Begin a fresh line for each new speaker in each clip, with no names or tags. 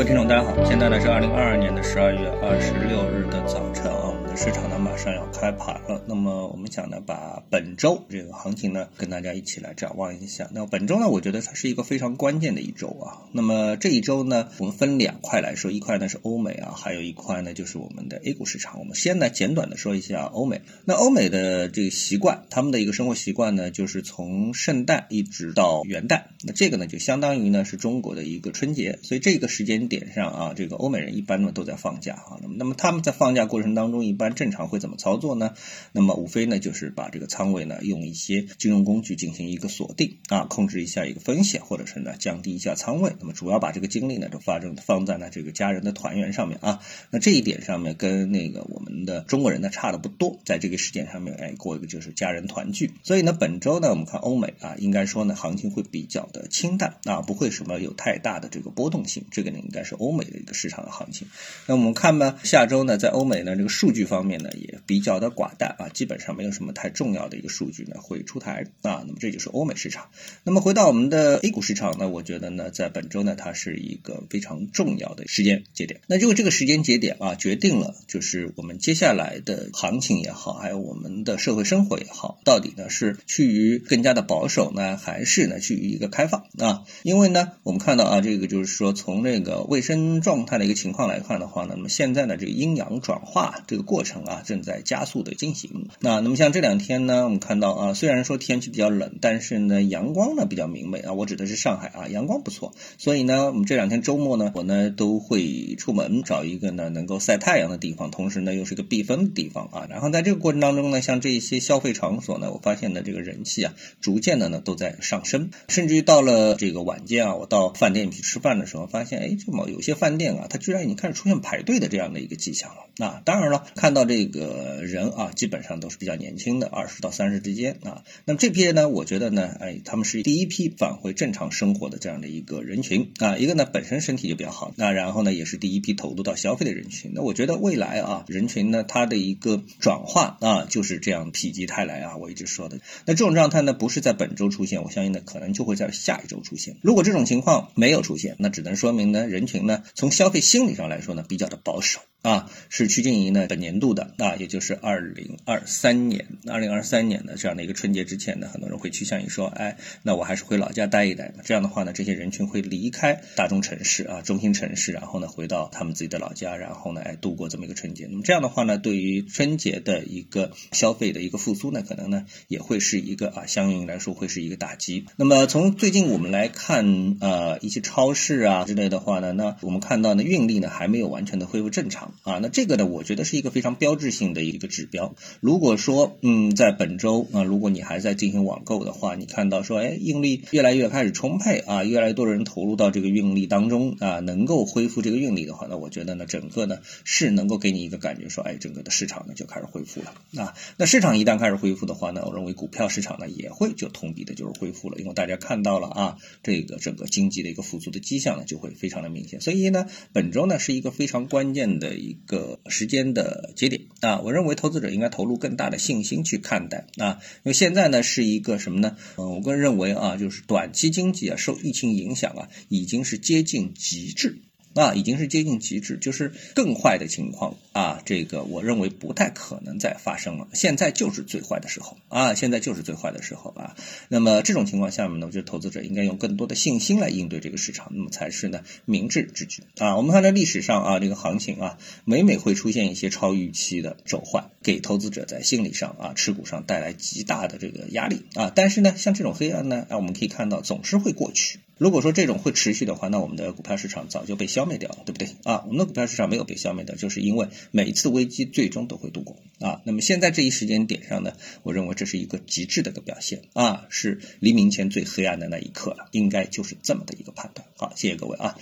各位听众，大家好，现在呢是二零二二年的十二月二十六日的早晨啊，市场呢马上要开盘了。那么我们想呢，把本周这个行情呢跟大家一起来展望一下。那本周呢，我觉得它是一个非常关键的一周啊。那么这一周呢，我们分两块来说，一块呢是欧美啊，还有一块呢就是我们的 A 股市场。我们先来简短的说一下欧美。那欧美的这个习惯，他们的一个生活习惯呢，就是从圣诞一直到元旦，那这个呢就相当于呢是中国的一个春节，所以这个时间。点上啊，这个欧美人一般呢都在放假啊，那么那么他们在放假过程当中，一般正常会怎么操作呢？那么无非呢就是把这个仓位呢用一些金融工具进行一个锁定啊，控制一下一个风险，或者是呢降低一下仓位。那么主要把这个精力呢都发正放在呢这个家人的团圆上面啊。那这一点上面跟那个我们的中国人呢差的不多，在这个时间上面哎过一个就是家人团聚。所以呢本周呢我们看欧美啊，应该说呢行情会比较的清淡啊，不会什么有太大的这个波动性。这个呢应该。是欧美的一个市场的行情，那我们看吧，下周呢，在欧美呢这个数据方方面呢也比较的寡淡啊，基本上没有什么太重要的一个数据呢会出台啊，那么这就是欧美市场。那么回到我们的 A 股市场呢，我觉得呢，在本周呢，它是一个非常重要的时间节点。那就这个时间节点啊，决定了就是我们接下来的行情也好，还有我们的社会生活也好，到底呢是趋于更加的保守呢，还是呢趋于一个开放啊？因为呢，我们看到啊，这个就是说从这个。卫生状态的一个情况来看的话呢，那么现在呢这个阴阳转化这个过过程啊正在加速的进行。那那么像这两天呢，我们看到啊，虽然说天气比较冷，但是呢阳光呢比较明媚啊。我指的是上海啊，阳光不错。所以呢，我们这两天周末呢，我呢都会出门找一个呢能够晒太阳的地方，同时呢又是一个避风的地方啊。然后在这个过程当中呢，像这些消费场所呢，我发现呢这个人气啊逐渐的呢都在上升，甚至于到了这个晚间啊，我到饭店去吃饭的时候，发现哎这么。有些饭店啊，它居然已经开始出现排队的这样的一个迹象了。那当然了，看看到这个人啊，基本上都是比较年轻的，二十到三十之间啊。那么这批人呢，我觉得呢，哎，他们是第一批返回正常生活的这样的一个人群啊。一个呢，本身身体就比较好，那然后呢，也是第一批投入到消费的人群。那我觉得未来啊，人群呢，它的一个转化啊，就是这样否极泰来啊。我一直说的，那这种状态呢，不是在本周出现，我相信呢，可能就会在下一周出现。如果这种情况没有出现，那只能说明呢，人群呢，从消费心理上来说呢，比较的保守。啊，是趋近于呢本年度的啊，也就是二零二三年，二零二三年的这样的一个春节之前呢，很多人会趋向于说，哎，那我还是回老家待一待。这样的话呢，这些人群会离开大中城市啊，中心城市，然后呢回到他们自己的老家，然后呢哎度过这么一个春节。那么这样的话呢，对于春节的一个消费的一个复苏呢，可能呢也会是一个啊，相应来说会是一个打击。那么从最近我们来看，呃，一些超市啊之类的话呢，那我们看到呢运力呢还没有完全的恢复正常。啊，那这个呢，我觉得是一个非常标志性的一个指标。如果说，嗯，在本周啊，如果你还在进行网购的话，你看到说，哎，运力越来越开始充沛啊，越来越多人投入到这个运力当中啊，能够恢复这个运力的话，那我觉得呢，整个呢是能够给你一个感觉说，哎，整个的市场呢就开始恢复了啊。那市场一旦开始恢复的话呢，我认为股票市场呢也会就同比的就是恢复了，因为大家看到了啊，这个整个经济的一个复苏的迹象呢就会非常的明显。所以呢，本周呢是一个非常关键的。一个时间的节点啊，我认为投资者应该投入更大的信心去看待啊，因为现在呢是一个什么呢？嗯，我个人认为啊，就是短期经济啊受疫情影响啊，已经是接近极致。啊，已经是接近极致，就是更坏的情况啊，这个我认为不太可能再发生了。现在就是最坏的时候啊，现在就是最坏的时候啊。那么这种情况下面呢，我觉得投资者应该用更多的信心来应对这个市场，那么才是呢明智之举啊。我们看在历史上啊，这个行情啊，每每会出现一些超预期的走坏，给投资者在心理上啊持股上带来极大的这个压力啊。但是呢，像这种黑暗呢，啊，我们可以看到总是会过去。如果说这种会持续的话，那我们的股票市场早就被消灭掉了，对不对啊？我们的股票市场没有被消灭掉，就是因为每一次危机最终都会度过啊。那么现在这一时间点上呢，我认为这是一个极致的一个表现啊，是黎明前最黑暗的那一刻了，应该就是这么的一个判断。好，谢谢各位啊。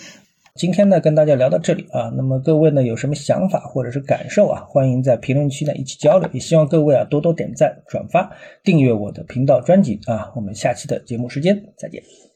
今天呢，跟大家聊到这里啊，那么各位呢有什么想法或者是感受啊，欢迎在评论区呢一起交流，也希望各位啊多多点赞、转发、订阅我的频道专辑啊。我们下期的节目时间再见。